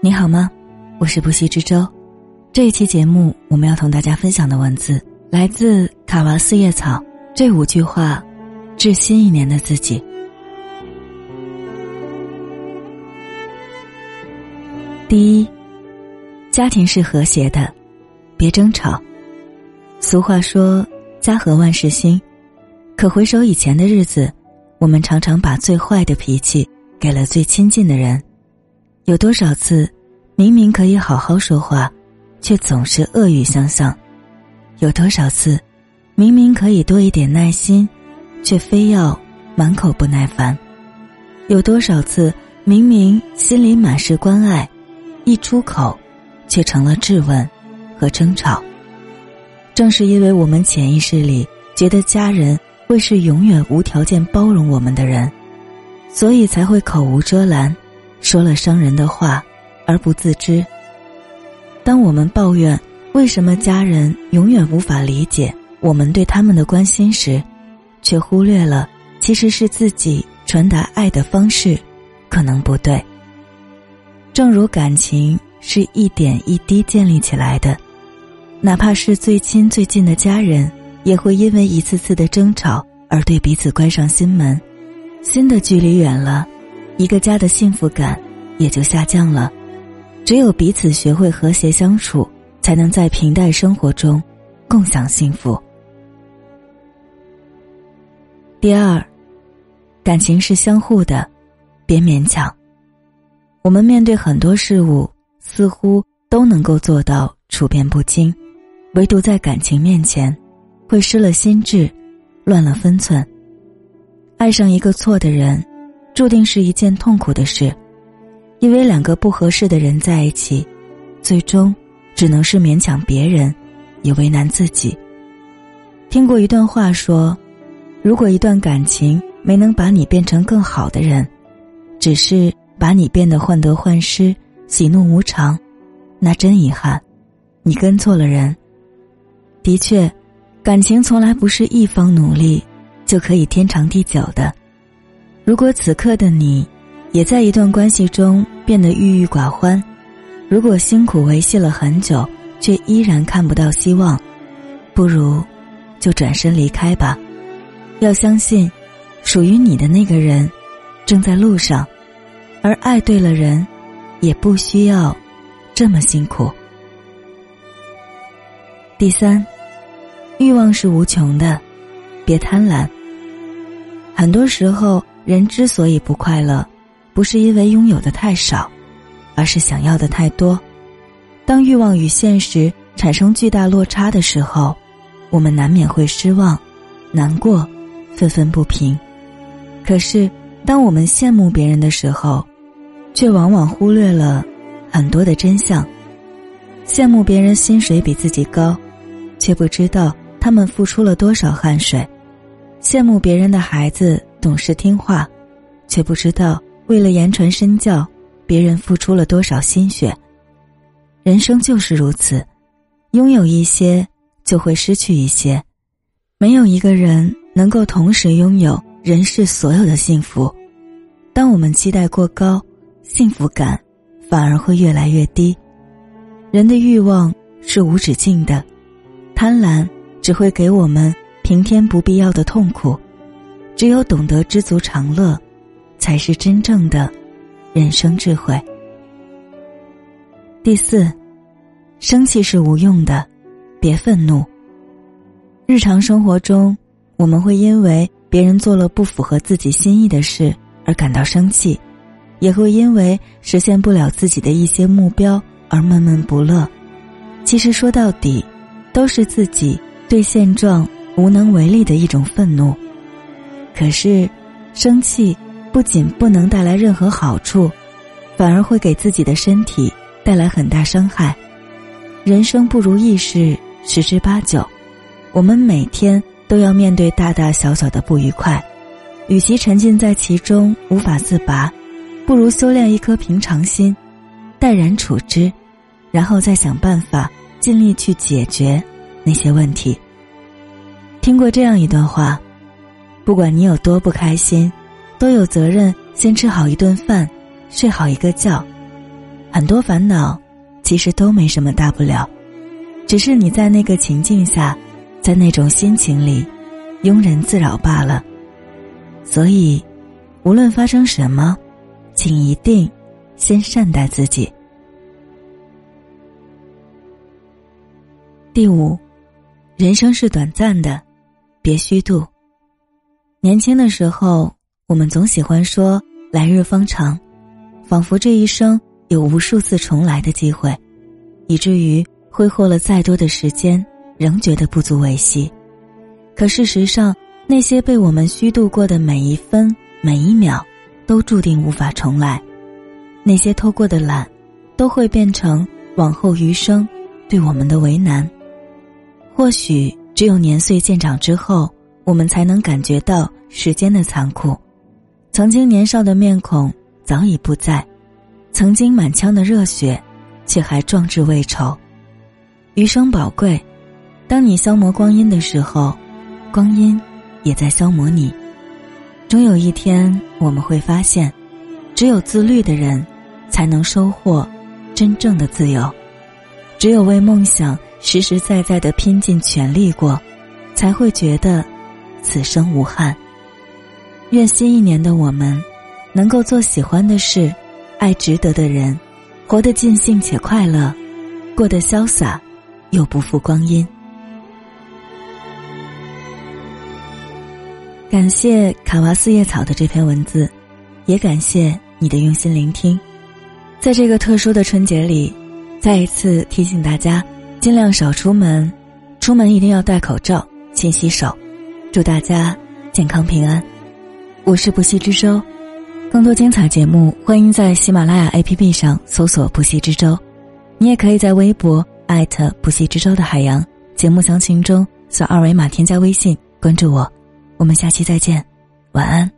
你好吗？我是不息之舟。这一期节目，我们要同大家分享的文字来自卡娃四叶草。这五句话，致新一年的自己。第一，家庭是和谐的，别争吵。俗话说“家和万事兴”，可回首以前的日子，我们常常把最坏的脾气给了最亲近的人。有多少次，明明可以好好说话，却总是恶语相向；有多少次，明明可以多一点耐心，却非要满口不耐烦；有多少次，明明心里满是关爱，一出口，却成了质问和争吵。正是因为我们潜意识里觉得家人会是永远无条件包容我们的人，所以才会口无遮拦。说了伤人的话，而不自知。当我们抱怨为什么家人永远无法理解我们对他们的关心时，却忽略了其实是自己传达爱的方式可能不对。正如感情是一点一滴建立起来的，哪怕是最亲最近的家人，也会因为一次次的争吵而对彼此关上心门，心的距离远了。一个家的幸福感也就下降了，只有彼此学会和谐相处，才能在平淡生活中共享幸福。第二，感情是相互的，别勉强。我们面对很多事物，似乎都能够做到处变不惊，唯独在感情面前，会失了心智，乱了分寸。爱上一个错的人。注定是一件痛苦的事，因为两个不合适的人在一起，最终只能是勉强别人，也为难自己。听过一段话说，如果一段感情没能把你变成更好的人，只是把你变得患得患失、喜怒无常，那真遗憾，你跟错了人。的确，感情从来不是一方努力就可以天长地久的。如果此刻的你，也在一段关系中变得郁郁寡欢，如果辛苦维系了很久，却依然看不到希望，不如就转身离开吧。要相信，属于你的那个人正在路上，而爱对了人，也不需要这么辛苦。第三，欲望是无穷的，别贪婪。很多时候。人之所以不快乐，不是因为拥有的太少，而是想要的太多。当欲望与现实产生巨大落差的时候，我们难免会失望、难过、愤愤不平。可是，当我们羡慕别人的时候，却往往忽略了很多的真相。羡慕别人薪水比自己高，却不知道他们付出了多少汗水；羡慕别人的孩子。懂事听话，却不知道为了言传身教，别人付出了多少心血。人生就是如此，拥有一些就会失去一些，没有一个人能够同时拥有人世所有的幸福。当我们期待过高，幸福感反而会越来越低。人的欲望是无止境的，贪婪只会给我们平添不必要的痛苦。只有懂得知足常乐，才是真正的人生智慧。第四，生气是无用的，别愤怒。日常生活中，我们会因为别人做了不符合自己心意的事而感到生气，也会因为实现不了自己的一些目标而闷闷不乐。其实说到底，都是自己对现状无能为力的一种愤怒。可是，生气不仅不能带来任何好处，反而会给自己的身体带来很大伤害。人生不如意事十之八九，我们每天都要面对大大小小的不愉快。与其沉浸在其中无法自拔，不如修炼一颗平常心，淡然处之，然后再想办法尽力去解决那些问题。听过这样一段话。不管你有多不开心，都有责任先吃好一顿饭，睡好一个觉。很多烦恼其实都没什么大不了，只是你在那个情境下，在那种心情里，庸人自扰罢了。所以，无论发生什么，请一定先善待自己。第五，人生是短暂的，别虚度。年轻的时候，我们总喜欢说“来日方长”，仿佛这一生有无数次重来的机会，以至于挥霍了再多的时间，仍觉得不足为惜。可事实上，那些被我们虚度过的每一分每一秒，都注定无法重来。那些偷过的懒，都会变成往后余生对我们的为难。或许只有年岁渐长之后。我们才能感觉到时间的残酷，曾经年少的面孔早已不在，曾经满腔的热血，却还壮志未酬。余生宝贵，当你消磨光阴的时候，光阴也在消磨你。终有一天，我们会发现，只有自律的人，才能收获真正的自由；只有为梦想实实在在的拼尽全力过，才会觉得。此生无憾。愿新一年的我们，能够做喜欢的事，爱值得的人，活得尽兴且快乐，过得潇洒，又不负光阴。感谢卡哇四叶草的这篇文字，也感谢你的用心聆听。在这个特殊的春节里，再一次提醒大家，尽量少出门，出门一定要戴口罩，勤洗手。祝大家健康平安，我是不息之舟。更多精彩节目，欢迎在喜马拉雅 APP 上搜索“不息之舟”。你也可以在微博艾特“不息之舟”的海洋节目详情中扫二维码添加微信关注我。我们下期再见，晚安。